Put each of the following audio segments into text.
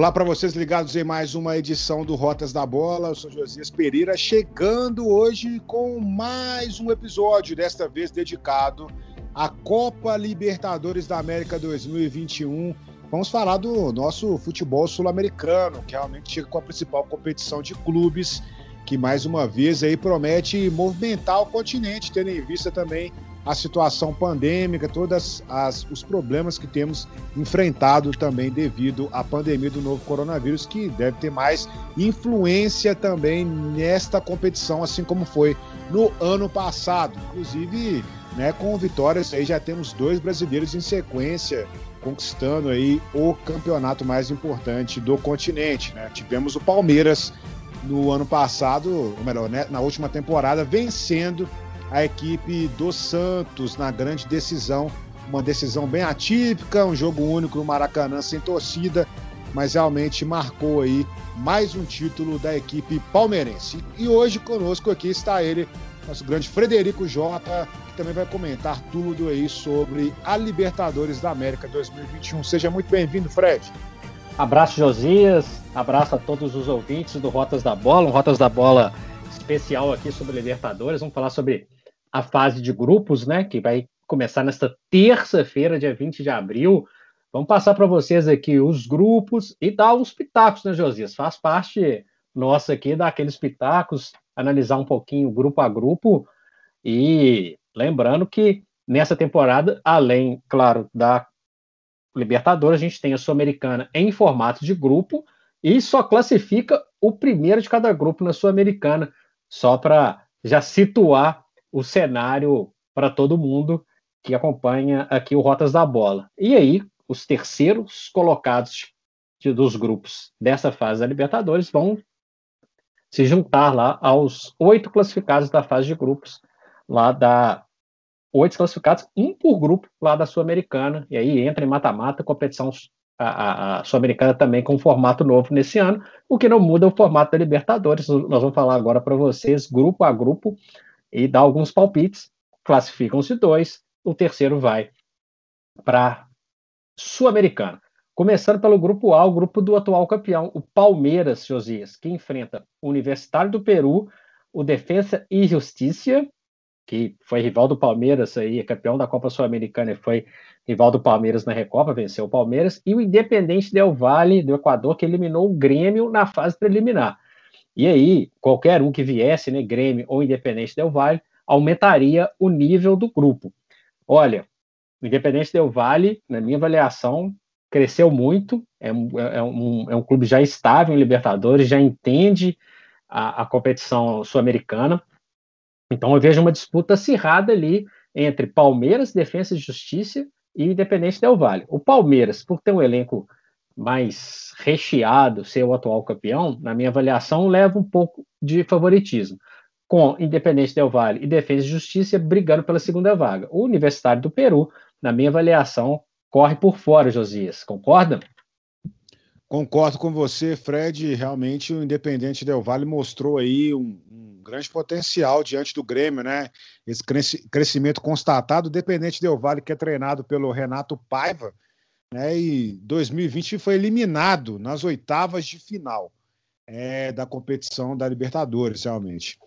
Olá para vocês ligados em mais uma edição do Rotas da Bola. Eu sou Josias Pereira, chegando hoje com mais um episódio, desta vez dedicado à Copa Libertadores da América 2021. Vamos falar do nosso futebol sul-americano, que realmente chega com a principal competição de clubes, que mais uma vez aí promete movimentar o continente, tendo em vista também a situação pandêmica, todos os problemas que temos enfrentado também devido à pandemia do novo coronavírus, que deve ter mais influência também nesta competição, assim como foi no ano passado. Inclusive, né, com vitórias aí já temos dois brasileiros em sequência conquistando aí o campeonato mais importante do continente. Né? Tivemos o Palmeiras no ano passado, ou melhor, né, na última temporada, vencendo a equipe do Santos na grande decisão. Uma decisão bem atípica, um jogo único no Maracanã sem torcida, mas realmente marcou aí mais um título da equipe palmeirense. E hoje conosco aqui está ele, nosso grande Frederico Jota, que também vai comentar tudo aí sobre a Libertadores da América 2021. Seja muito bem-vindo, Fred. Abraço, Josias. Abraço a todos os ouvintes do Rotas da Bola, um Rotas da Bola especial aqui sobre Libertadores. Vamos falar sobre a fase de grupos, né, que vai começar nesta terça-feira, dia 20 de abril. Vamos passar para vocês aqui os grupos e dar os pitacos, né, Josias? Faz parte nossa aqui dar aqueles pitacos, analisar um pouquinho grupo a grupo e lembrando que nessa temporada, além, claro, da Libertadores, a gente tem a Sul-Americana em formato de grupo e só classifica o primeiro de cada grupo na Sul-Americana, só para já situar o cenário para todo mundo que acompanha aqui o Rotas da Bola. E aí, os terceiros colocados de, dos grupos dessa fase da Libertadores vão se juntar lá aos oito classificados da fase de grupos, lá da oito classificados, um por grupo lá da Sul-Americana, e aí entra em mata-mata, competição a, a, a Sul-Americana também com um formato novo nesse ano, o que não muda o formato da Libertadores. Nós vamos falar agora para vocês, grupo a grupo, e dá alguns palpites, classificam-se dois, o terceiro vai para Sul-Americana. Começando pelo grupo A, o grupo do atual campeão, o Palmeiras, Josias, que enfrenta o Universitário do Peru, o Defensa e Justiça, que foi rival do Palmeiras aí, é campeão da Copa Sul-Americana e foi rival do Palmeiras na Recopa, venceu o Palmeiras, e o Independente Del Valle, do Equador, que eliminou o Grêmio na fase preliminar. E aí, qualquer um que viesse, né, Grêmio ou Independente Del Vale, aumentaria o nível do grupo. Olha, o Independente Del Vale, na minha avaliação, cresceu muito, é um, é um, é um clube já estável em Libertadores, já entende a, a competição sul-americana. Então eu vejo uma disputa acirrada ali entre Palmeiras, Defesa e Justiça e Independente Del Vale. O Palmeiras, por ter um elenco mais recheado ser o atual campeão, na minha avaliação, leva um pouco de favoritismo. Com Independente Del Vale e Defesa e Justiça brigando pela segunda vaga. O Universitário do Peru, na minha avaliação, corre por fora, Josias. Concorda? Concordo com você, Fred. Realmente o Independente Del Vale mostrou aí um, um grande potencial diante do Grêmio, né? Esse crescimento constatado. O Independente Del Vale, que é treinado pelo Renato Paiva, né, e 2020 foi eliminado nas oitavas de final é, da competição da Libertadores, realmente.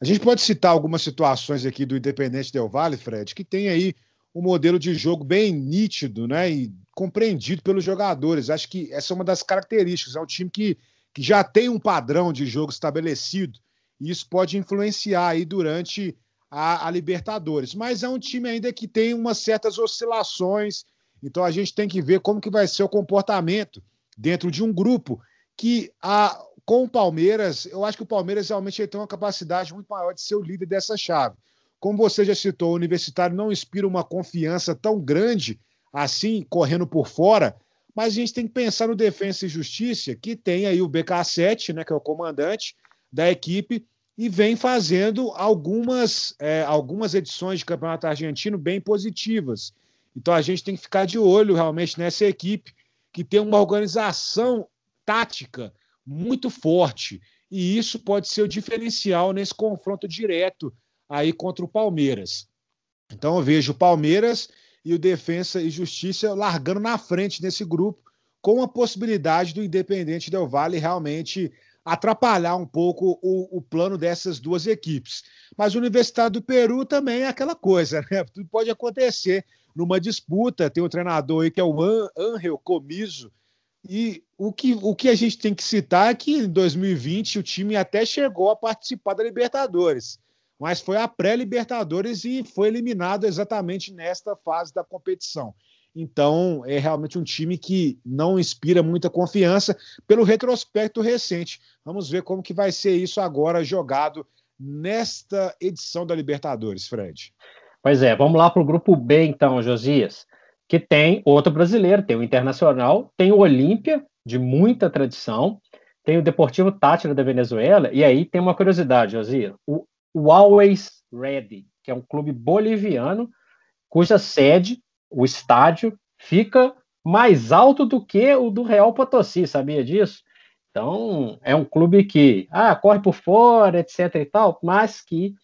A gente pode citar algumas situações aqui do Independente Del Vale, Fred, que tem aí um modelo de jogo bem nítido né, e compreendido pelos jogadores. Acho que essa é uma das características. É um time que, que já tem um padrão de jogo estabelecido e isso pode influenciar aí durante a, a Libertadores. Mas é um time ainda que tem umas certas oscilações, então a gente tem que ver como que vai ser o comportamento dentro de um grupo que a, com o Palmeiras, eu acho que o Palmeiras realmente tem uma capacidade muito maior de ser o líder dessa chave. Como você já citou, o Universitário não inspira uma confiança tão grande assim, correndo por fora, mas a gente tem que pensar no Defensa e Justiça, que tem aí o BK7, né, que é o comandante da equipe, e vem fazendo algumas, é, algumas edições de Campeonato Argentino bem positivas. Então a gente tem que ficar de olho realmente nessa equipe que tem uma organização tática muito forte. E isso pode ser o diferencial nesse confronto direto aí contra o Palmeiras. Então eu vejo o Palmeiras e o Defensa e Justiça largando na frente nesse grupo, com a possibilidade do Independente Del Vale realmente atrapalhar um pouco o, o, plano dessas duas equipes. Mas o Universidade do Peru também é aquela coisa, né? Tudo pode acontecer numa disputa. Tem um treinador aí que é o Angel Comiso. E o que, o que a gente tem que citar é que em 2020 o time até chegou a participar da Libertadores, mas foi a pré-Libertadores e foi eliminado exatamente nesta fase da competição. Então, é realmente um time que não inspira muita confiança pelo retrospecto recente. Vamos ver como que vai ser isso agora jogado nesta edição da Libertadores, Fred. Pois é, vamos lá para o grupo B então, Josias, que tem outro brasileiro, tem o Internacional, tem o Olímpia, de muita tradição, tem o Deportivo Tátira da Venezuela, e aí tem uma curiosidade, Josias, o, o Always Ready, que é um clube boliviano, cuja sede o estádio fica mais alto do que o do Real Potosí, sabia disso? Então, é um clube que ah, corre por fora, etc e tal, mas que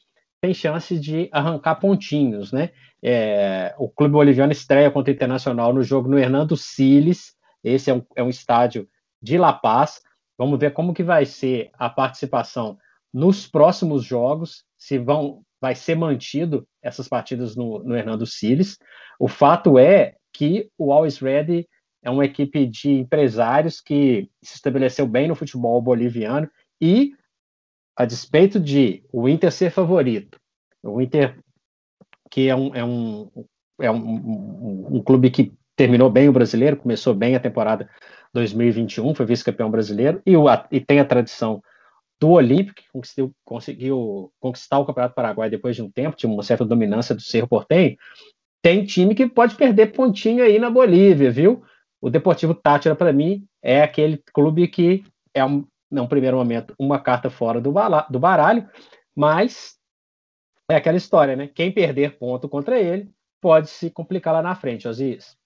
tem chance de arrancar pontinhos, né? É, o clube boliviano estreia contra o Internacional no jogo no Hernando Siles, esse é um, é um estádio de La Paz. Vamos ver como que vai ser a participação nos próximos jogos, se vão vai ser mantido essas partidas no, no Hernando Siles. O fato é que o Always Ready é uma equipe de empresários que se estabeleceu bem no futebol boliviano e, a despeito de o Inter ser favorito, o Inter, que é um, é um, é um, um, um clube que terminou bem o brasileiro, começou bem a temporada 2021, foi vice-campeão brasileiro e, o, e tem a tradição do Olímpico, que conseguiu, conseguiu, conquistar o Campeonato Paraguai depois de um tempo, tinha uma certa dominância do Cerro Portenho, tem time que pode perder pontinho aí na Bolívia, viu? O Deportivo Tátira, para mim, é aquele clube que é, um, num primeiro momento, uma carta fora do, do baralho, mas é aquela história, né? Quem perder ponto contra ele pode se complicar lá na frente, Osias.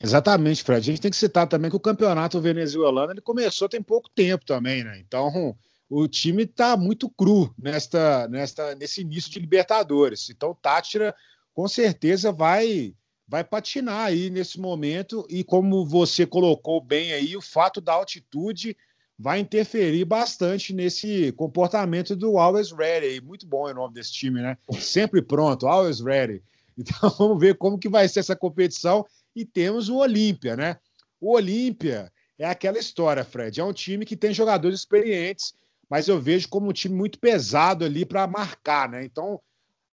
Exatamente, Fred. A gente tem que citar também que o campeonato venezuelano ele começou tem pouco tempo também, né? Então o time está muito cru nesta, nesta, nesse início de Libertadores. Então o Tátira com certeza vai vai patinar aí nesse momento e como você colocou bem aí, o fato da altitude vai interferir bastante nesse comportamento do Always Ready. Muito bom o nome desse time, né? Sempre pronto, Always Ready. Então vamos ver como que vai ser essa competição e temos o Olímpia, né? O Olímpia é aquela história, Fred. É um time que tem jogadores experientes, mas eu vejo como um time muito pesado ali para marcar, né? Então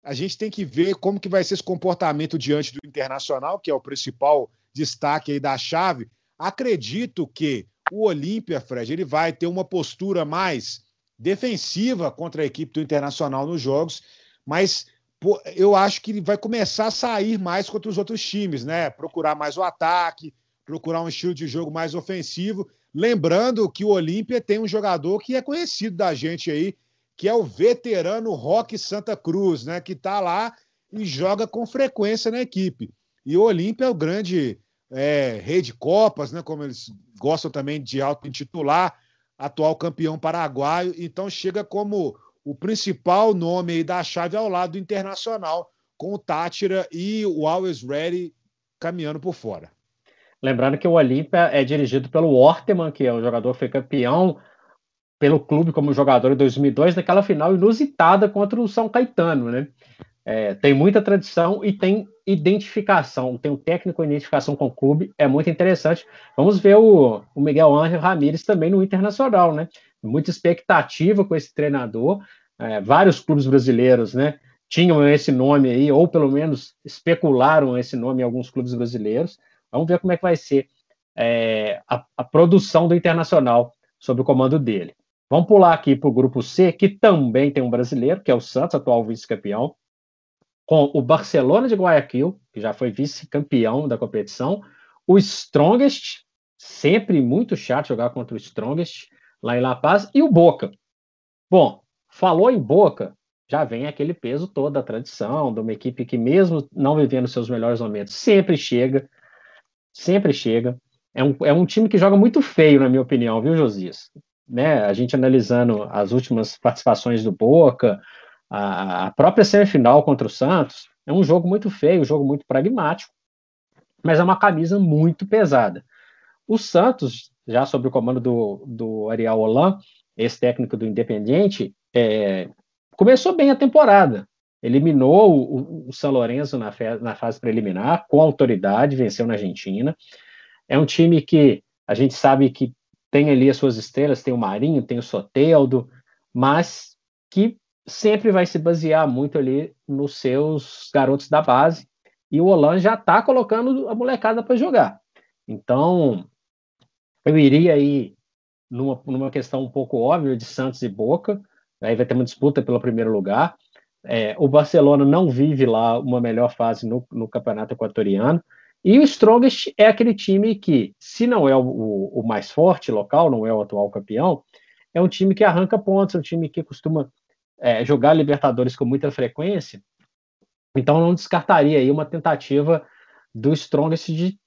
a gente tem que ver como que vai ser esse comportamento diante do Internacional, que é o principal destaque aí da chave. Acredito que o Olímpia, Fred, ele vai ter uma postura mais defensiva contra a equipe do Internacional nos jogos, mas eu acho que ele vai começar a sair mais contra os outros times, né? Procurar mais o ataque, procurar um estilo de jogo mais ofensivo. Lembrando que o Olímpia tem um jogador que é conhecido da gente aí, que é o veterano Roque Santa Cruz, né? Que está lá e joga com frequência na equipe. E o Olímpia é o grande é, Copas, né? Como eles gostam também de auto-intitular, atual campeão paraguaio. Então chega como o principal nome aí da chave ao lado do Internacional, com o Tátira e o Always Ready caminhando por fora. Lembrando que o Olímpia é dirigido pelo Orteman, que é um jogador que foi campeão pelo clube como jogador em 2002, naquela final inusitada contra o São Caetano, né? É, tem muita tradição e tem identificação, tem um técnico com identificação com o clube, é muito interessante. Vamos ver o, o Miguel Ángel Ramírez também no Internacional, né? Muita expectativa com esse treinador, é, vários clubes brasileiros, né, tinham esse nome aí, ou pelo menos especularam esse nome em alguns clubes brasileiros. Vamos ver como é que vai ser é, a, a, produção do Internacional sob o comando dele. Vamos pular aqui para o grupo C, que também tem um brasileiro, que é o Santos, atual vice-campeão, com o Barcelona de Guayaquil, que já foi vice-campeão da competição, o Strongest, sempre muito chato jogar contra o Strongest, lá em La Paz, e o Boca. Bom, Falou em Boca, já vem aquele peso todo da tradição, de uma equipe que, mesmo não vivendo seus melhores momentos, sempre chega, sempre chega. É um, é um time que joga muito feio, na minha opinião, viu, Josias? Né? A gente analisando as últimas participações do Boca, a, própria semifinal contra o Santos, é um jogo muito feio, um jogo muito pragmático, mas é uma camisa muito pesada. O Santos, já sob o comando do, do Ariel Holan, esse técnico do Independiente, é, começou bem a temporada. Eliminou o, o São Lourenço na, fe, na fase preliminar, com autoridade, venceu na Argentina. É um time que a gente sabe que tem ali as suas estrelas, tem o Marinho, tem o Soteldo, mas que sempre vai se basear muito ali nos seus garotos da base. E o Hollande já está colocando a molecada para jogar. Então, eu iria aí numa, numa questão um pouco óbvia de Santos e Boca. Aí vai ter uma disputa pelo primeiro lugar. É, o Barcelona não vive lá uma melhor fase no, no, campeonato equatoriano. E o Strongest é aquele time que, se não é o, o, o mais forte local, não é o atual campeão, é um time que arranca pontos, é um time que costuma é, jogar Libertadores com muita frequência, então não descartaria aí uma tentativa do Strongest de,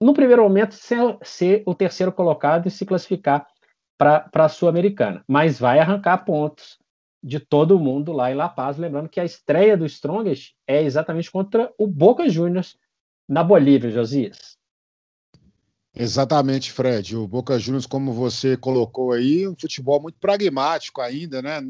no primeiro momento, ser, ser o terceiro colocado e se classificar para a Sul-Americana. Mas vai arrancar pontos de todo mundo lá em La Paz. Lembrando que a estreia do Strongest é exatamente contra o Boca Juniors na Bolívia, Josias. Exatamente, Fred. O Boca Juniors, como você colocou aí, um futebol muito pragmático ainda, né?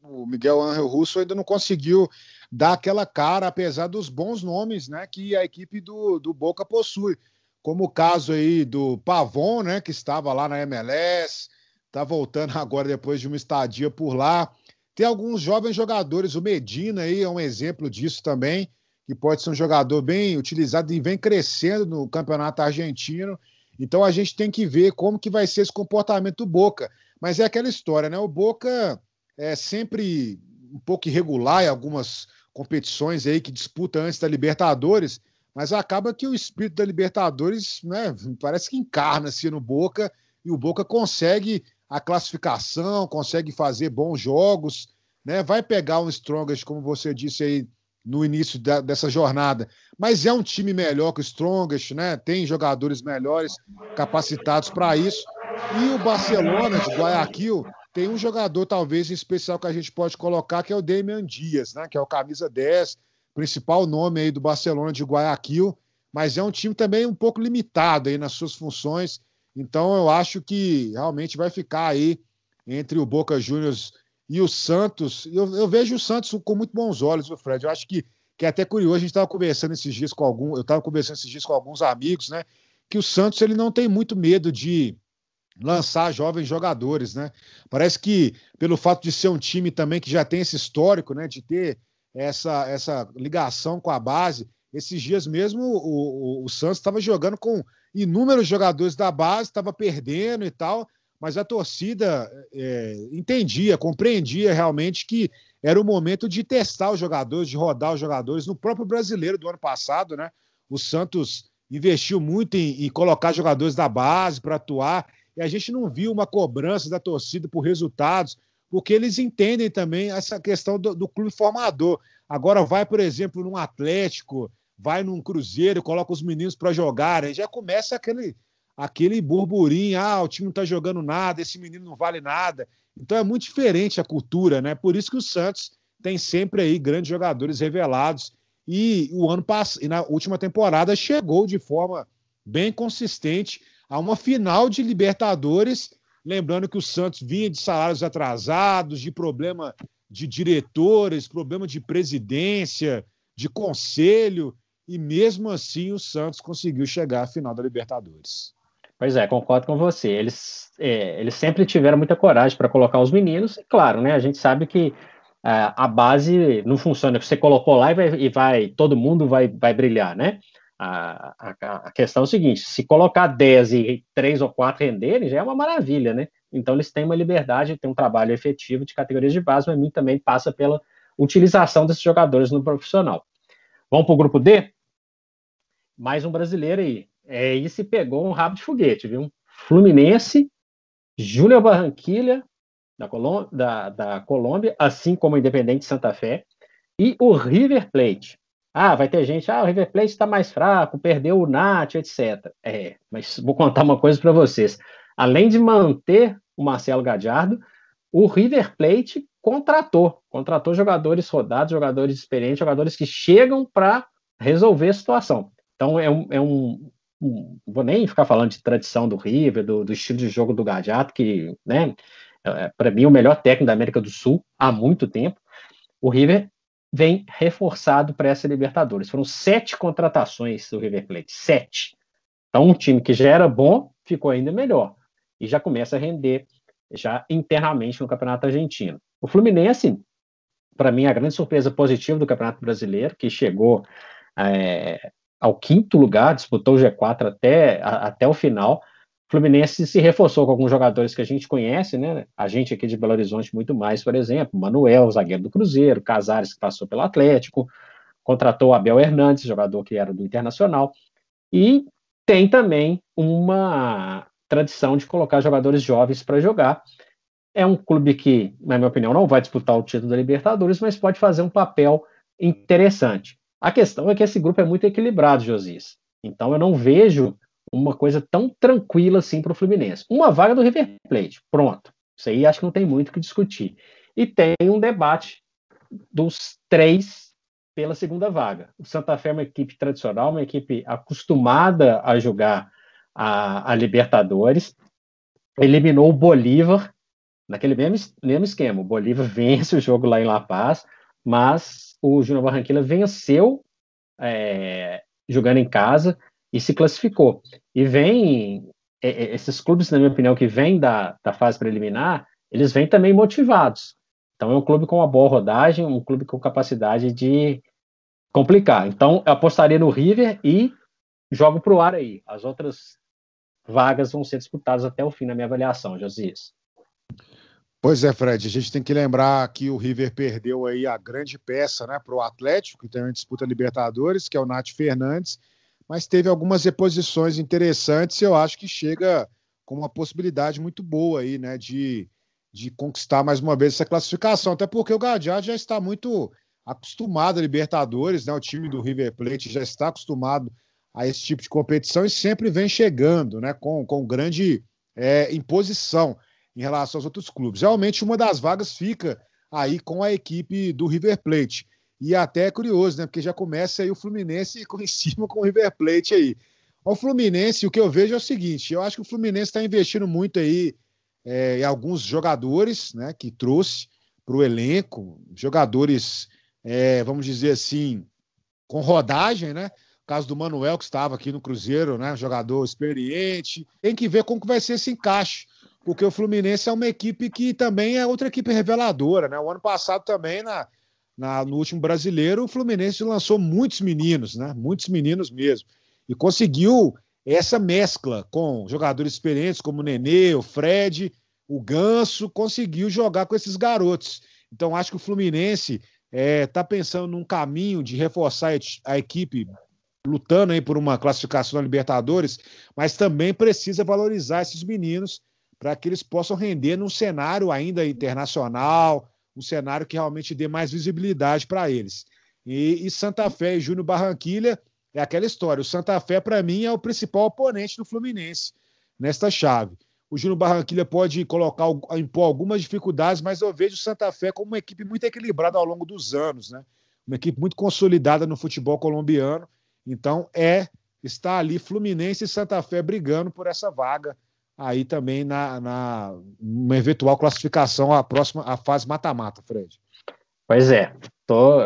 O Miguel Angel Russo ainda não conseguiu dar aquela cara, apesar dos bons nomes, né, que a equipe do, do Boca possui. Como o caso aí do Pavon, né, que estava lá na MLS, está voltando agora depois de uma estadia por lá. Tem alguns jovens jogadores, o Medina aí é um exemplo disso também, que pode ser um jogador bem utilizado e vem crescendo no campeonato argentino então a gente tem que ver como que vai ser esse comportamento do Boca. Mas é aquela história, né? O Boca é sempre um pouco irregular em algumas competições aí que disputa antes da Libertadores, mas acaba que o espírito da Libertadores, né, parece que encarna-se no Boca e o Boca consegue a classificação, consegue fazer bons jogos, né? Vai pegar um Strongest, como você disse aí, no início da, dessa jornada. Mas é um time melhor que o Strongest, né? Tem jogadores melhores capacitados para isso. E o Barcelona de Guayaquil tem um jogador, talvez, em especial que a gente pode colocar, que é o Damian Dias, né? Que é o camisa 10, principal nome aí do Barcelona de Guayaquil. Mas é um time também um pouco limitado aí nas suas funções. Então eu acho que realmente vai ficar aí entre o Boca Juniors e o Santos, eu, eu, vejo o Santos com muito bons olhos, o Fred. Eu acho que, que é até curioso, a gente estava conversando esses dias com algum, eu estava conversando esses dias com alguns amigos, né? Que o Santos ele não tem muito medo de lançar jovens jogadores, né? Parece que pelo fato de ser um time também que já tem esse histórico, né? De ter essa, essa ligação com a base. Esses dias mesmo o, o, o Santos estava jogando com inúmeros jogadores da base, estava perdendo e tal mas a torcida é, entendia, compreendia realmente que era o momento de testar os jogadores, de rodar os jogadores. No próprio brasileiro do ano passado, né? O Santos investiu muito em, em colocar jogadores da base para atuar, e a gente não viu uma cobrança da torcida por resultados, porque eles entendem também essa questão do, do clube formador. Agora vai, por exemplo, num Atlético, vai num Cruzeiro, coloca os meninos para jogarem, já começa aquele aquele burburinho, ah, o time não está jogando nada, esse menino não vale nada. Então é muito diferente a cultura, né? Por isso que o Santos tem sempre aí grandes jogadores revelados e o ano passado, na última temporada chegou de forma bem consistente a uma final de Libertadores, lembrando que o Santos vinha de salários atrasados, de problema de diretores, problema de presidência, de conselho, e mesmo assim o Santos conseguiu chegar à final da Libertadores. Pois é, concordo com você. Eles, é, eles sempre tiveram muita coragem para colocar os meninos. E claro, né? A gente sabe que é, a base não funciona. Você colocou lá e vai, e vai todo mundo vai, vai brilhar, né? A, a, a, questão é o seguinte: se colocar 10 e 3 ou 4 renderem, já é uma maravilha, né? Então eles têm uma liberdade, têm um trabalho efetivo de categorias de base, mas muito também passa pela utilização desses jogadores no profissional. Vamos para o grupo D? Mais um brasileiro aí, é, e se pegou um rabo de foguete, viu? Fluminense, Júnior Barranquilha, da, da, da Colômbia, assim como Independente Santa Fé, e o River Plate. Ah, vai ter gente, ah, o River Plate está mais fraco, perdeu o Nath, etc. É, mas vou contar uma coisa para vocês. Além de manter o Marcelo Gadiardo, o River Plate contratou, contratou jogadores rodados, jogadores experientes, jogadores que chegam para resolver a situação. Então é um, é um não vou nem ficar falando de tradição do River, do, do estilo de jogo do Gadiato, que, né, é, para mim, é o melhor técnico da América do Sul há muito tempo. O River vem reforçado para essa Libertadores. Foram sete contratações do River Plate, sete. Então, um time que já era bom ficou ainda melhor e já começa a render já internamente no Campeonato Argentino. O Fluminense, para mim, é a grande surpresa positiva do Campeonato Brasileiro, que chegou é, ao quinto lugar, disputou o G4 até, a, até o final. Fluminense se reforçou com alguns jogadores que a gente conhece, né? A gente aqui de Belo Horizonte muito mais, por exemplo, Manuel, zagueiro do Cruzeiro, Casares que passou pelo Atlético, contratou Abel Hernandes, jogador que era do Internacional, e tem também uma tradição de colocar jogadores jovens para jogar. É um clube que, na minha opinião, não vai disputar o título da Libertadores, mas pode fazer um papel interessante. A questão é que esse grupo é muito equilibrado, Josias. Então eu não vejo uma coisa tão tranquila assim para o Fluminense. Uma vaga do River Plate, pronto. Isso aí acho que não tem muito o que discutir. E tem um debate dos três pela segunda vaga. O Santa Fé é uma equipe tradicional, uma equipe acostumada a jogar a, a Libertadores, eliminou o Bolívar naquele mesmo, mesmo esquema. O Bolívar vence o jogo lá em La Paz, mas o Júnior Barranquilla venceu é, jogando em casa e se classificou. E vem, é, é, esses clubes, na minha opinião, que vêm da, da fase preliminar, eles vêm também motivados. Então é um clube com uma boa rodagem, um clube com capacidade de complicar. Então eu apostaria no River e jogo para o ar aí. As outras vagas vão ser disputadas até o fim na minha avaliação, Josias. Pois é, Fred, a gente tem que lembrar que o River perdeu aí a grande peça né, para o Atlético, que também disputa Libertadores, que é o Nath Fernandes, mas teve algumas reposições interessantes e eu acho que chega com uma possibilidade muito boa aí, né, de, de conquistar mais uma vez essa classificação, até porque o Gadiardo já está muito acostumado a Libertadores, né, o time do River Plate já está acostumado a esse tipo de competição e sempre vem chegando, né, com, com grande é, imposição em relação aos outros clubes. Realmente uma das vagas fica aí com a equipe do River Plate. E até é curioso, né? Porque já começa aí o Fluminense em cima com o River Plate aí. O Fluminense, o que eu vejo é o seguinte: eu acho que o Fluminense está investindo muito aí é, em alguns jogadores, né? Que trouxe para o elenco, jogadores, é, vamos dizer assim, com rodagem, né? O caso do Manuel, que estava aqui no Cruzeiro, né? Jogador experiente. Tem que ver como que vai ser esse encaixe, porque o Fluminense é uma equipe que também é outra equipe reveladora, né? O ano passado também, na, na, no último brasileiro, o Fluminense lançou muitos meninos, né? Muitos meninos mesmo. E conseguiu essa mescla com jogadores experientes como o Nenê, o Fred, o Ganso, conseguiu jogar com esses garotos. Então, acho que o Fluminense está é, tá pensando num caminho de reforçar a equipe, lutando aí por uma classificação na Libertadores, mas também precisa valorizar esses meninos para que eles possam render num cenário ainda internacional, um cenário que realmente dê mais visibilidade para eles. E, e, Santa Fé e Júnior Barranquilha é aquela história. O Santa Fé, para mim, é o principal oponente do Fluminense nesta chave. O Júnior Barranquilha pode colocar, impor algumas dificuldades, mas eu vejo o Santa Fé como uma equipe muito equilibrada ao longo dos anos, né? Uma equipe muito consolidada no futebol colombiano. Então, é está ali Fluminense e Santa Fé brigando por essa vaga aí também na, na uma eventual classificação à próxima à fase mata-mata, Fred. Pois é, tô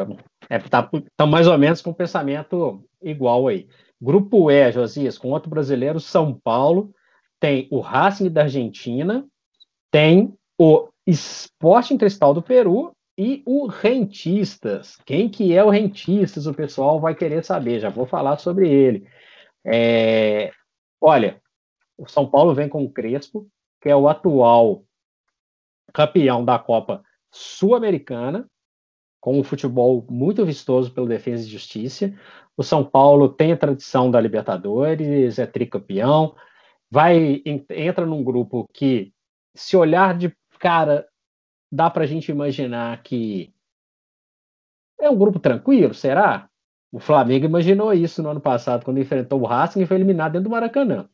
é, tá, tá, mais ou menos com o pensamento igual aí. Grupo E, Josias, com outro brasileiro, São Paulo, tem o Racing da Argentina, tem o Sporting Cristal do Peru e o Rentistas. Quem que é o Rentistas? O pessoal vai querer saber, já vou falar sobre ele. É, olha, o São Paulo vem com o Crespo, que é o atual campeão da Copa Sul-Americana, com um futebol muito vistoso pelo Defesa e Justiça. O São Paulo tem a tradição da Libertadores, é tricampeão, vai entra num grupo que, se olhar de cara, dá para a gente imaginar que é um grupo tranquilo, será? O Flamengo imaginou isso no ano passado, quando enfrentou o Racing e foi eliminado dentro do Maracanã.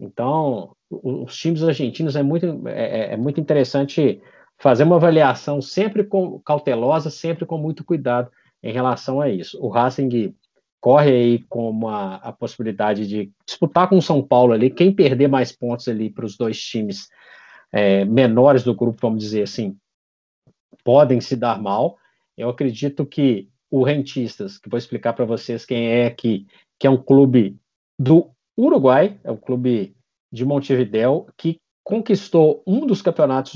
Então, os times argentinos é muito, é, é, é muito interessante fazer uma avaliação sempre com, cautelosa, sempre com muito cuidado em relação a isso. O Racing corre aí com uma, a possibilidade de disputar com o São Paulo ali, quem perder mais pontos ali para os dois times é, menores do grupo, vamos dizer assim, podem se dar mal. Eu acredito que o Rentistas, que vou explicar para vocês quem é aqui, que é um clube do Uruguai, é um clube de Montevidéu, que conquistou um dos campeonatos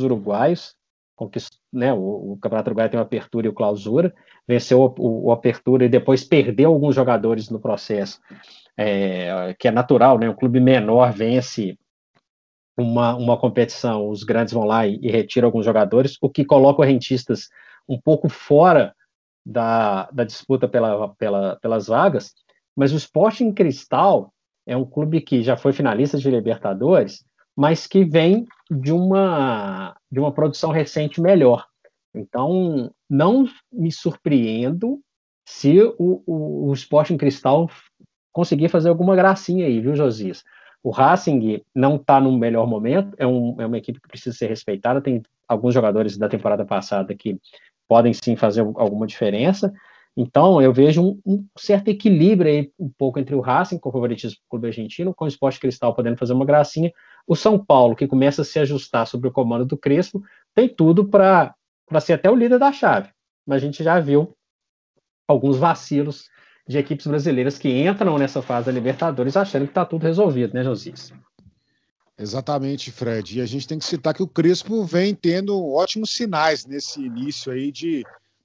conquist, né, o, o, Campeonato Uruguai tem o Apertura e o Clausura, venceu o, o, o, Apertura e depois perdeu alguns jogadores no processo, é, que é natural, né, um clube menor vence uma, uma competição, os grandes vão lá e, e retiram alguns jogadores, o que coloca o Rentistas um pouco fora da, da disputa pela, pela, pelas vagas, mas o Sporting Cristal é um clube que já foi finalista de Libertadores, mas que vem de uma, de uma produção recente melhor. Então, não me surpreendo se o, o, o Sporting Cristal conseguir fazer alguma gracinha aí, viu, Josias? O Racing não está no melhor momento, é, um, é, uma equipe que precisa ser respeitada. Tem alguns jogadores da temporada passada que podem sim fazer alguma diferença. Então, eu vejo um, um certo equilíbrio aí, um pouco entre o Racing, com o favoritismo do clube argentino, com o Esporte Cristal podendo fazer uma gracinha. O São Paulo, que começa a se ajustar sobre o comando do Crespo, tem tudo para ser até o líder da chave. Mas a gente já viu alguns vacilos de equipes brasileiras que entram nessa fase da Libertadores achando que está tudo resolvido, né, Josias? Exatamente, Fred. E a gente tem que citar que o Crespo vem tendo ótimos sinais nesse início aí de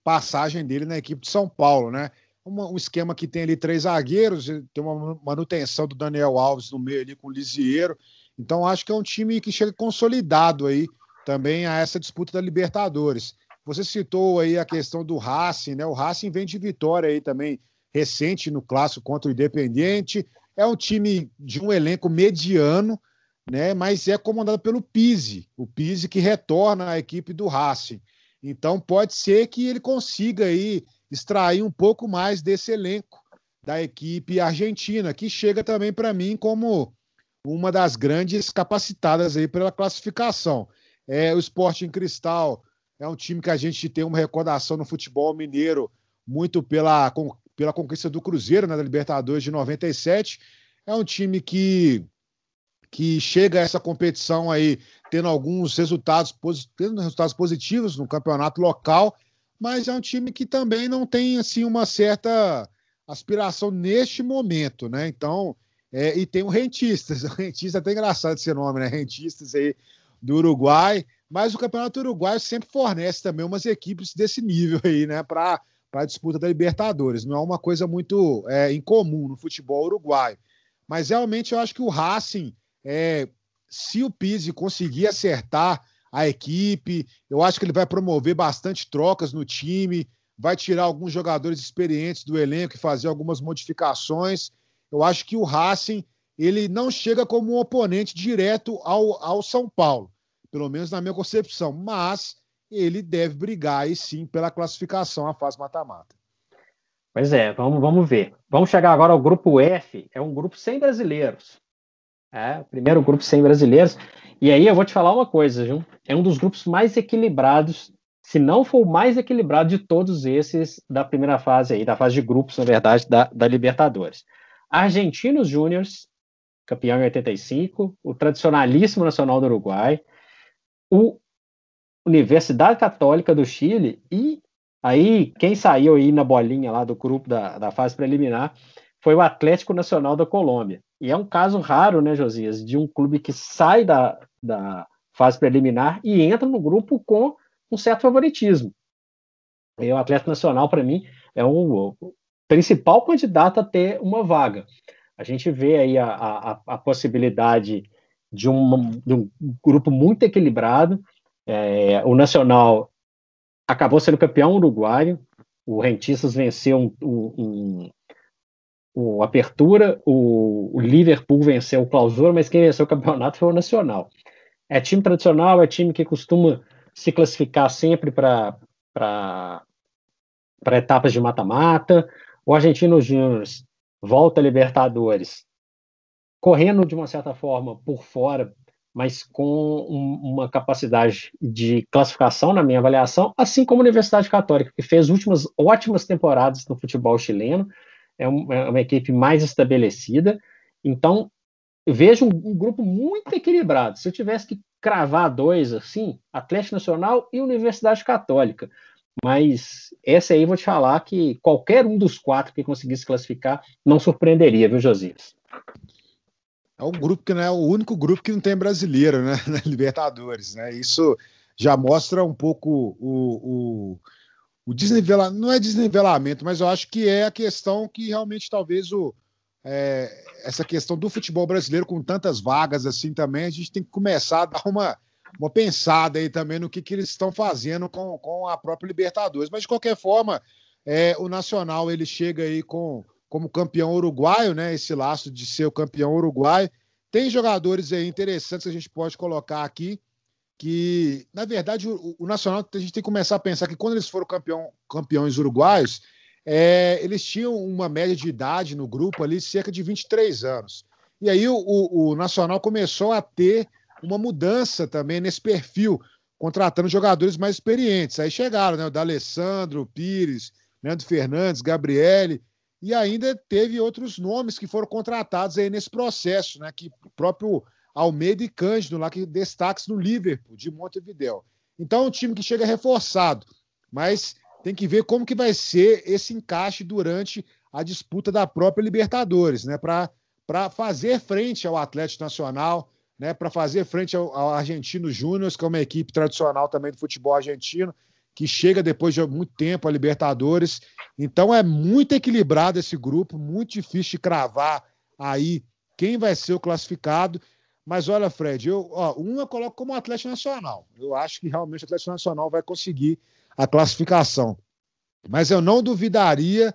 passagem dele na equipe de São Paulo, né? um esquema que tem ali três zagueiros, tem uma manutenção do Daniel Alves no meio ali com o Lisieiro. Então acho que é um time que chega consolidado aí também a essa disputa da Libertadores. Você citou aí a questão do Racing, né? O Racing vem de vitória aí também recente no clássico contra o Independiente. É um time de um elenco mediano, né? Mas é comandado pelo Pise, o Pise que retorna à equipe do Racing. Então pode ser que ele consiga aí extrair um pouco mais desse elenco da equipe argentina, que chega também para mim como uma das grandes capacitadas aí pela classificação. É, o Sporting Cristal é um time que a gente tem uma recordação no futebol mineiro muito pela pela conquista do Cruzeiro na né, Libertadores de 97. É um time que, que chega a essa competição aí tendo alguns resultados, tendo resultados positivos no campeonato local, mas é um time que também não tem assim uma certa aspiração neste momento, né? Então, é, e tem o Rentistas, o Rentistas é até engraçado esse nome, né? Rentistas aí do Uruguai, mas o Campeonato Uruguai sempre fornece também umas equipes desse nível aí, né? Para a disputa da Libertadores. Não é uma coisa muito é, incomum no futebol uruguaio. Mas realmente eu acho que o Racing, é, se o Pizzi conseguir acertar a equipe, eu acho que ele vai promover bastante trocas no time, vai tirar alguns jogadores experientes do elenco e fazer algumas modificações. Eu acho que o Racing ele não chega como um oponente direto ao, ao São Paulo, pelo menos na minha concepção, mas ele deve brigar aí sim pela classificação à fase mata-mata. Pois é, vamos, vamos ver. Vamos chegar agora ao grupo F, é um grupo sem brasileiros. É, o primeiro grupo sem brasileiros. E aí eu vou te falar uma coisa, viu? É um dos grupos mais equilibrados, se não for o mais equilibrado de todos esses da primeira fase aí, da fase de grupos, na verdade, da, da Libertadores. Argentinos Júniors, campeão em 85, o tradicionalíssimo Nacional do Uruguai, o Universidade Católica do Chile e aí quem saiu aí na bolinha lá do grupo da, da fase preliminar foi o Atlético Nacional da Colômbia. E é um caso raro, né, Josias, de um clube que sai da, da fase preliminar e entra no grupo com um certo favoritismo. E o Atlético Nacional, para mim, é o, principal candidato a ter uma vaga. A gente vê aí a, a, a possibilidade de, uma, de um grupo muito equilibrado, é, o Nacional acabou sendo campeão uruguaio, o Rentistas venceu um, um, um Apertura, o, o, Liverpool venceu o Clausura, mas quem venceu o campeonato foi o Nacional. É time tradicional, é time que costuma se classificar sempre para etapas de mata-mata. O Argentino Júnior volta a Libertadores correndo de uma certa forma por fora mas com um, uma capacidade de classificação na minha avaliação, assim como a Universidade Católica, que fez últimas ótimas temporadas no futebol chileno, é, é uma equipe mais estabelecida. Então, vejo um, um, grupo muito equilibrado. Se eu tivesse que cravar dois assim, Atlético Nacional e Universidade Católica. Mas essa aí vou te falar que qualquer um dos quatro que conseguisse classificar não surpreenderia, viu, Josias? É um grupo que não é o único grupo que não tem brasileiro, né? Na Libertadores, né? Isso já mostra um pouco o, o, o desnivelamento, não é desnivelamento, mas eu acho que é a questão que realmente talvez o, é, essa questão do futebol brasileiro com tantas vagas assim também, a gente tem que começar a dar uma, uma pensada aí também no que, que eles estão fazendo com, com a própria Libertadores. Mas de qualquer forma, é, o Nacional ele chega aí com como campeão uruguaio, né? Esse laço de ser o campeão uruguaio. Tem jogadores aí interessantes que a gente pode colocar aqui, que, na verdade, o, o Nacional, a gente tem que começar a pensar que quando eles foram campeão, campeões uruguaios, é, eles tinham uma média de idade no grupo ali, cerca de 23 anos. E aí o, o, o Nacional começou a ter uma mudança também nesse perfil, contratando jogadores mais experientes. Aí chegaram, né? O D'Alessandro, Pires, Leandro Fernandes, Gabriele, e ainda teve outros nomes que foram contratados aí nesse processo, né? Que o próprio Almeida e Cândido, lá que destaques no Liverpool, de Montevideo. Então, é um time que chega reforçado, mas tem que ver como que vai ser esse encaixe durante a disputa da própria Libertadores, né? Para fazer frente ao Atlético Nacional, né? Para fazer frente ao, ao Argentino Júnior, que é uma equipe tradicional também do futebol argentino, que chega depois de muito tempo a Libertadores. Então é muito equilibrado esse grupo, muito difícil de cravar aí quem vai ser o classificado. Mas olha, Fred, eu, ó, um eu coloco como Atlético Nacional. Eu acho que realmente o Atlético Nacional vai conseguir a classificação. Mas eu não duvidaria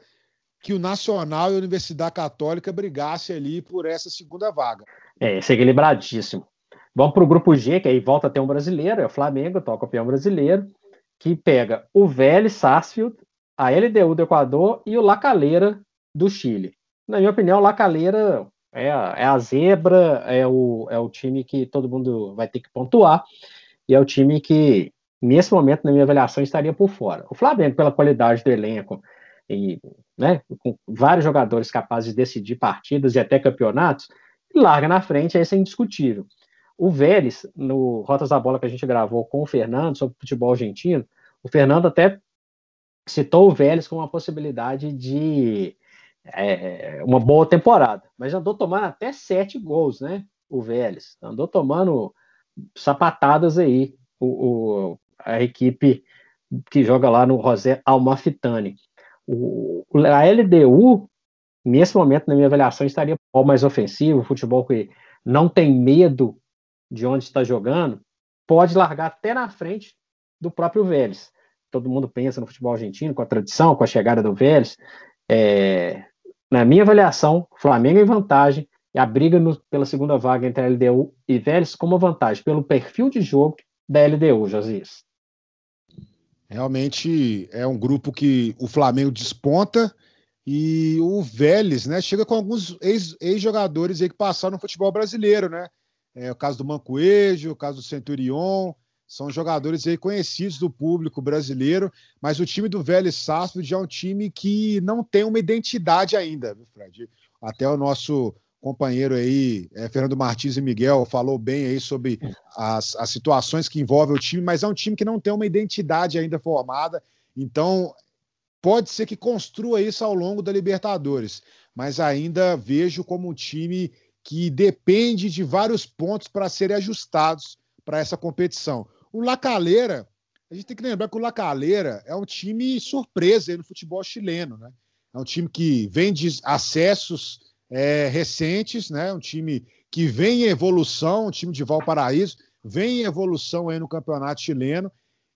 que o Nacional e a Universidade Católica brigassem ali por essa segunda vaga. É, esse é equilibradíssimo. Vamos para o grupo G, que aí volta a ter um brasileiro, é o Flamengo, o campeão brasileiro que pega o Vélez Sarsfield, a LDU do Equador e o Lacaleira do Chile. Na minha opinião, o Lacaleira é a, é a zebra, é o, é o time que todo mundo vai ter que pontuar, e é o time que, nesse momento, na minha avaliação, estaria por fora. O Flamengo, pela qualidade do elenco, e né, com vários jogadores capazes de decidir partidas e até campeonatos, larga na frente, esse é indiscutível. O Vélez, no Rotas da Bola que a gente gravou com o Fernando sobre futebol argentino, o Fernando até citou o Vélez como uma possibilidade de é, uma boa temporada, mas andou tomando até sete gols, né? O Vélez andou tomando sapatadas aí, o, o a equipe que joga lá no José Almafitani. O, a LDU, nesse momento, na minha avaliação, estaria mais ofensivo, futebol que não tem medo de onde está jogando, pode largar até na frente do próprio Vélez todo mundo pensa no futebol argentino, com a tradição, com a chegada do Vélez. É, na minha avaliação, Flamengo em vantagem e a briga no, pela segunda vaga entre a LDU e Vélez como vantagem, pelo perfil de jogo da LDU, Josias. Realmente é um grupo que o Flamengo desponta e o Vélez, né, chega com alguns ex-jogadores ex aí que passaram no futebol brasileiro, né? É, o caso do Mancoejo, o caso do Centurion, são jogadores aí conhecidos do público brasileiro, mas o time do Vélez Sarsfield é um time que não tem uma identidade ainda, viu, Fred? Até o nosso companheiro aí, é, Fernando Martins e Miguel, falou bem aí sobre as, as situações que envolvem o time, mas é um time que não tem uma identidade ainda formada, então pode ser que construa isso ao longo da Libertadores, mas ainda vejo como um time que depende de vários pontos para serem ajustados para essa competição. O Lacaleira, a gente tem que lembrar que o Lacaleira é um time surpresa no futebol chileno, né? É um time que vem de acessos é, recentes, né? Um time que vem em evolução, um time de Valparaíso, vem em evolução aí no campeonato chileno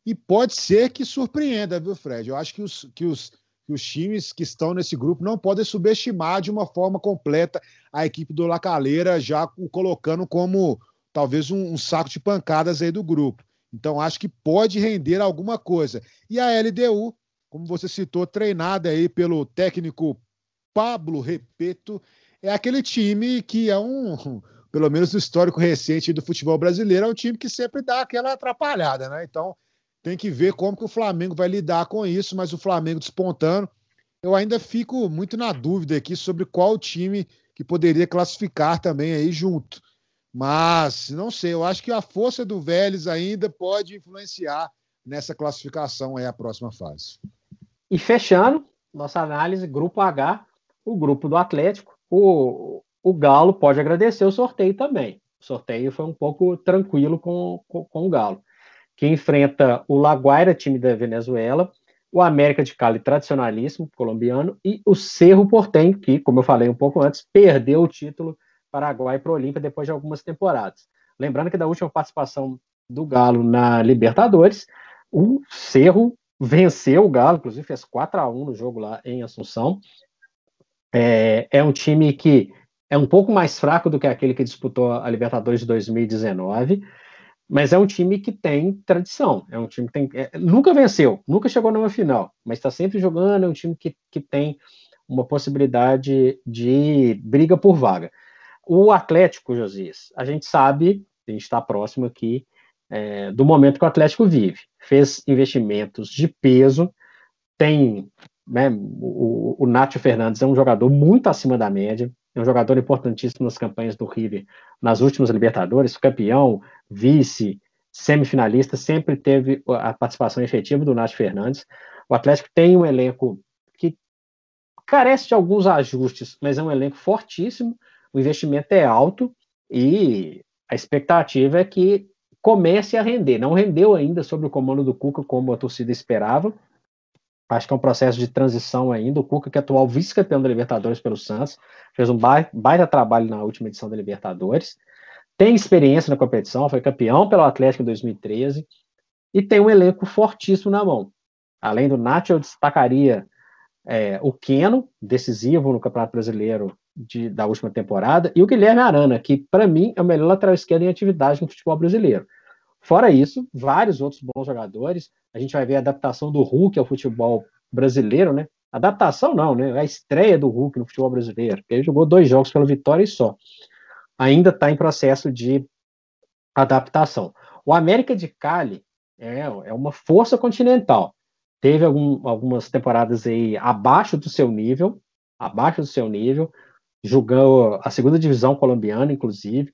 e pode ser que surpreenda, viu, Fred? Eu acho que os, que os, que os times que estão nesse grupo não podem subestimar de uma forma completa a equipe do Lacaleira, já o colocando como talvez um, um saco de pancadas aí do grupo. Então, acho que pode render alguma coisa. E a LDU, como você citou, treinada aí pelo técnico Pablo Repeto, é aquele time que é um, pelo menos no histórico recente do futebol brasileiro, é um time que sempre dá aquela atrapalhada, né? Então, tem que ver como que o Flamengo vai lidar com isso, mas o Flamengo despontando. eu ainda fico muito na dúvida aqui sobre qual time que poderia classificar também aí junto. Mas não sei, eu acho que a força do Vélez ainda pode influenciar nessa classificação aí a próxima fase. E fechando nossa análise, grupo H, o grupo do Atlético, o, o Galo pode agradecer o sorteio também. O sorteio foi um pouco tranquilo com, com, com o Galo, que enfrenta o Laguaira, time da Venezuela, o América de Cali, tradicionalíssimo colombiano, e o Cerro Portenho, que, como eu falei um pouco antes, perdeu o título Paraguai para o Olímpia depois de algumas temporadas. Lembrando que da última participação do Galo na Libertadores, o Cerro venceu o Galo, inclusive fez 4 a 1 no jogo lá em Assunção. É, é um time que é um pouco mais fraco do que aquele que disputou a Libertadores de 2019, mas é um time que tem tradição. É um time que tem, é, nunca venceu, nunca chegou numa final, mas está sempre jogando. É um time que, que tem uma possibilidade de briga por vaga. O Atlético, Josias, a gente sabe, a gente está próximo aqui é, do momento que o Atlético vive. Fez investimentos de peso, tem né, o, o Nacho Fernandes é um jogador muito acima da média, é um jogador importantíssimo nas campanhas do River nas últimas Libertadores, campeão, vice, semifinalista, sempre teve a participação efetiva do Nath Fernandes. O Atlético tem um elenco que carece de alguns ajustes, mas é um elenco fortíssimo, o investimento é alto e a expectativa é que comece a render. Não rendeu ainda sob o comando do Cuca como a torcida esperava, Acho que é um processo de transição ainda. O Cuca, que é atual vice-campeão da Libertadores pelo Santos, fez um baita trabalho na última edição da Libertadores. Tem experiência na competição, foi campeão pelo Atlético em 2013 e tem um elenco fortíssimo na mão. Além do Nacho, eu destacaria é, o Keno, decisivo no Campeonato Brasileiro de, da última temporada, e o Guilherme Arana, que para mim é o melhor lateral esquerdo em atividade no futebol brasileiro. Fora isso, vários outros bons jogadores. A gente vai ver a adaptação do Hulk ao futebol brasileiro, né? Adaptação não, né? A estreia do Hulk no futebol brasileiro. Ele jogou dois jogos pela vitória e só. Ainda está em processo de adaptação. O América de Cali é, é uma força continental. Teve algum, algumas temporadas aí abaixo do seu nível, abaixo do seu nível, jogou a segunda divisão colombiana, inclusive,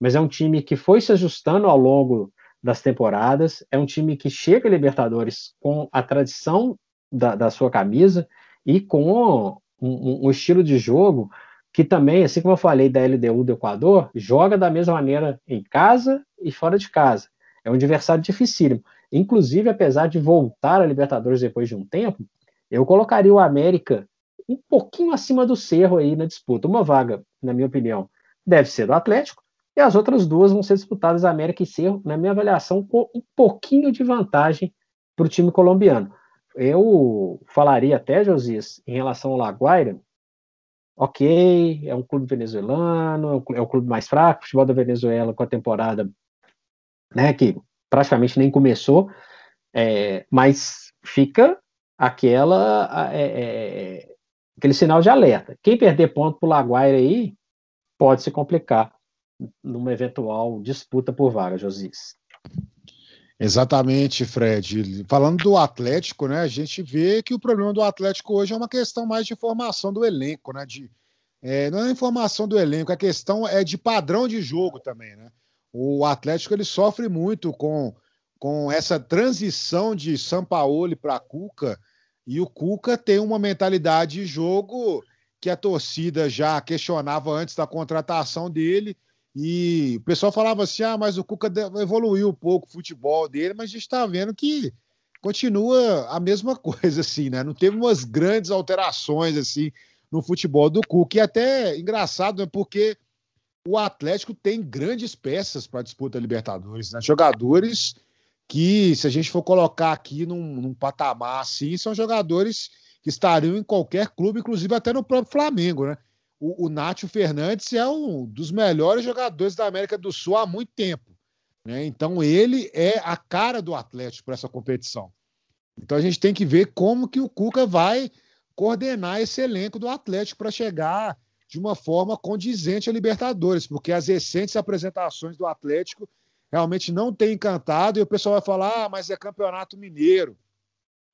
mas é um time que foi se ajustando ao longo das temporadas. É um time que chega a Libertadores com a tradição da, da sua camisa e com um, um, estilo de jogo que também, assim como eu falei da LDU do Equador, joga da mesma maneira em casa e fora de casa. É um adversário dificílimo. Inclusive, apesar de voltar a Libertadores depois de um tempo, eu colocaria o América um pouquinho acima do Cerro aí na disputa. Uma vaga, na minha opinião, deve ser do Atlético, e as outras duas vão ser disputadas América e Cerro, na minha avaliação, com um pouquinho de vantagem para o time colombiano. Eu falaria até, Josias, em relação ao Laguaira, ok, é um clube venezuelano, é o clube mais fraco, futebol da Venezuela com a temporada né, que praticamente nem começou, é, mas fica aquela é, é, aquele sinal de alerta. Quem perder ponto para o Laguaira aí pode se complicar numa eventual disputa por vaga, Josias. Exatamente, Fred. Falando do Atlético, né, a gente vê que o problema do Atlético hoje é uma questão mais de formação do elenco, né? De, é, não é informação do elenco, a questão é de padrão de jogo também, né? O Atlético ele sofre muito com, com essa transição de Sampaoli para Cuca, e o Cuca tem uma mentalidade de jogo que a torcida já questionava antes da contratação dele e o pessoal falava assim: ah, mas o Cuca evoluiu um pouco o futebol dele, mas a gente está vendo que continua a mesma coisa, assim, né? Não teve umas grandes alterações, assim, no futebol do Cuca. E até engraçado, né? Porque o Atlético tem grandes peças para disputa Libertadores, né? Jogadores que, se a gente for colocar aqui num, num patamar assim, são jogadores que estariam em qualquer clube, inclusive até no próprio Flamengo, né? o, o Nátio Fernandes é um dos melhores jogadores da América do Sul há muito tempo. Né? Então ele é a cara do Atlético para essa competição. Então a gente tem que ver como que o Cuca vai coordenar esse elenco do Atlético para chegar de uma forma condizente a Libertadores, porque as recentes apresentações do Atlético realmente não têm encantado e o pessoal vai falar, ah, mas é campeonato mineiro.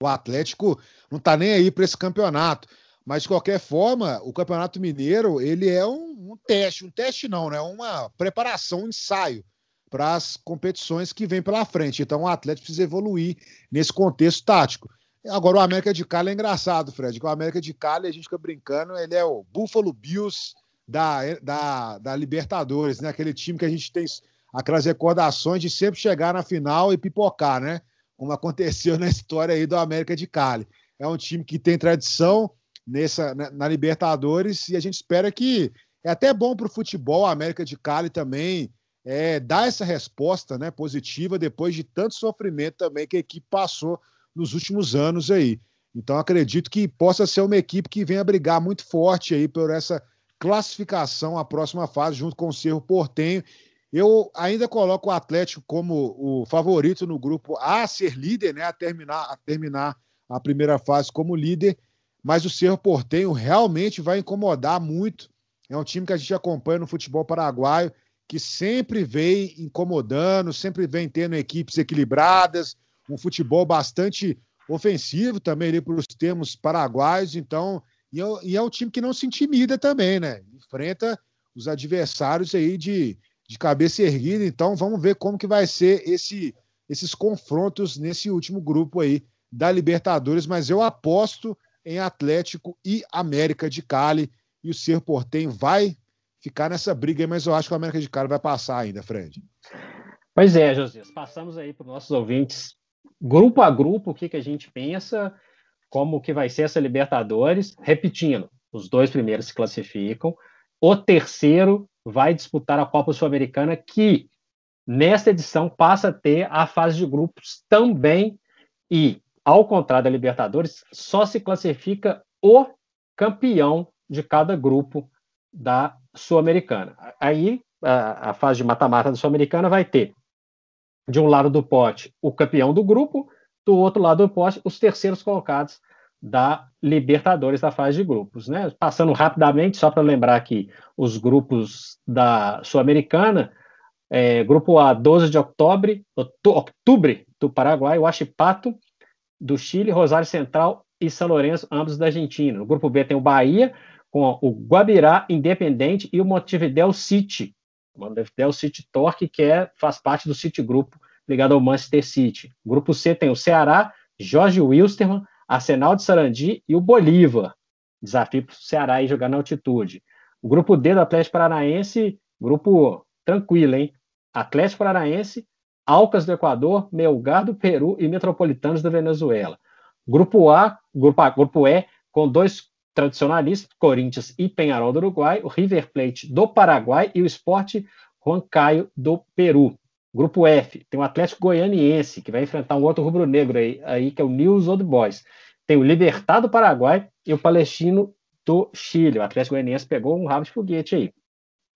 O Atlético não está nem aí para esse campeonato. Mas, de qualquer forma, o Campeonato Mineiro ele é um, um teste, um teste não, né? Uma preparação, um ensaio para as competições que vêm pela frente. Então, o Atlético precisa evoluir nesse contexto tático. Agora, o América de Cali é engraçado, Fred. O América de Cali, a gente fica brincando, ele é o Buffalo Bills da, da, da Libertadores, né? Aquele time que a gente tem aquelas recordações de sempre chegar na final e pipocar, né? Como aconteceu na história aí do América de Cali. É um time que tem tradição, nessa na, na, Libertadores e a gente espera que é até bom para o futebol, a América de Cali também é, dar essa resposta né, positiva depois de tanto sofrimento também que a equipe passou nos últimos anos aí. Então acredito que possa ser uma equipe que venha brigar muito forte aí por essa classificação à próxima fase junto com o Cerro Portenho. Eu ainda coloco o Atlético como o favorito no grupo a ser líder, né, a terminar a terminar a primeira fase como líder mas o Cerro Portenho realmente vai incomodar muito. É um time que a gente acompanha no futebol paraguaio, que sempre vem incomodando, sempre vem tendo equipes equilibradas, um futebol bastante ofensivo também ali para os termos paraguaios. Então, e é, é um time que não se intimida também, né? Enfrenta os adversários aí de, de cabeça erguida. Então, vamos ver como que vai ser esse, esses confrontos nesse último grupo aí da Libertadores. Mas eu aposto em Atlético e América de Cali. E o Ser Portem vai ficar nessa briga, mas eu acho que o América de Cali vai passar ainda, Fred. Pois é, José. Passamos aí para os nossos ouvintes, grupo a grupo, o que, que a gente pensa, como que vai ser essa Libertadores. Repetindo, os dois primeiros se classificam. O terceiro vai disputar a Copa Sul-Americana, que nesta edição passa a ter a fase de grupos também. E ao contrário da Libertadores, só se classifica o campeão de cada grupo da Sul-Americana. Aí, a, a, fase de mata-mata da Sul-Americana vai ter, de um lado do pote, o campeão do grupo, do outro lado do pote, os terceiros colocados da Libertadores da fase de grupos. Né? Passando rapidamente, só para lembrar aqui, os grupos da Sul-Americana, é, grupo A, 12 de outubro, outubro do Paraguai, o Achipato, do Chile, Rosário Central e São Lourenço, ambos da Argentina. No grupo B tem o Bahia, com o Guabirá Independente e o Montevideo City. Montevideo City Torque, que é, faz parte do City Grupo, ligado ao Manchester City. Grupo C tem o Ceará, Jorge Wilstermann, Arsenal de Sarandi e o Bolívar. Desafio para o Ceará aí jogar na altitude. O grupo D do Atlético Paranaense, grupo tranquilo, hein? Atlético Paranaense, Alcas do Equador, Melgar do Peru e Metropolitanos da Venezuela. Grupo A, grupo, A, grupo E, com dois tradicionalistas, Corinthians e Penharol do Uruguai, o River Plate do Paraguai e o Esporte Huancayo do Peru. Grupo F, tem o Atlético Goianiense, que vai enfrentar um outro rubro-negro aí, aí, que é o News Old Boys. Tem o Libertar do Paraguai e o Palestino do Chile. O Atlético Goianiense pegou um rabo de foguete aí.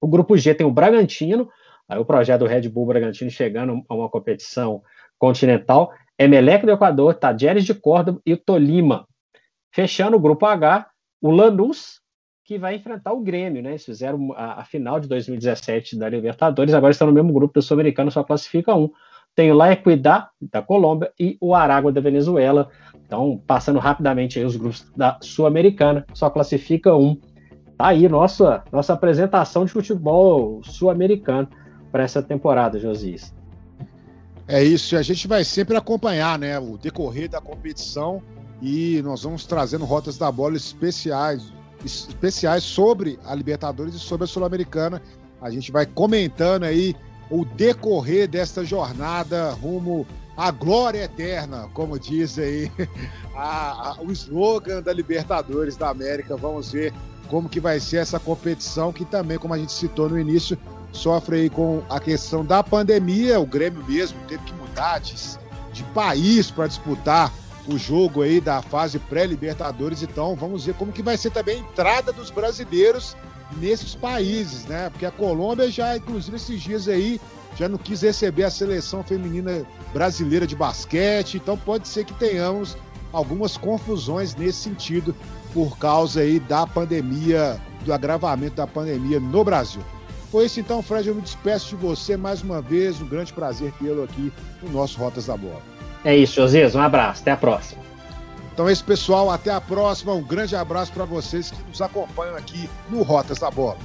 O grupo G tem o Bragantino, Aí o projeto do Red Bull Bragantino chegando a uma competição continental, Emelec do Equador, Tajeres de Córdoba e o Tolima. Fechando o grupo H, o Lanús, que vai enfrentar o Grêmio, né? Eles fizeram a, a final de 2017 da Libertadores, agora estão no mesmo grupo do Sul-Americano, só classifica um. Tem o La Equidad, da Colômbia, e o Aragua da Venezuela. Então, passando rapidamente aí os grupos da Sul-Americana, só classifica um. Tá aí nossa, nossa apresentação de futebol sul-americano para essa temporada, Josias. É isso, a gente vai sempre acompanhar né, o decorrer da competição e nós vamos trazendo rotas da bola especiais, especiais sobre a Libertadores e sobre a Sul-Americana. A gente vai comentando aí o decorrer desta jornada rumo à glória eterna, como diz aí a, a, o slogan da Libertadores da América. Vamos ver como que vai ser essa competição que também, como a gente citou no início, sofre aí com a questão da pandemia. O Grêmio mesmo teve que mudar de, de país para disputar o jogo aí da fase pré-Libertadores. Então, vamos ver como que vai ser também a entrada dos brasileiros nesses países, né? Porque a Colômbia já, inclusive, esses dias aí, já não quis receber a seleção feminina brasileira de basquete. Então, pode ser que tenhamos algumas confusões nesse sentido por causa aí da pandemia, do agravamento da pandemia no Brasil. Foi isso então, Fred. Eu me despeço de você mais uma vez. Um grande prazer tê-lo aqui no nosso Rotas da Bola. É isso, Josias. Um abraço. Até a próxima. Então é isso, pessoal. Até a próxima. Um grande abraço para vocês que nos acompanham aqui no Rotas da Bola.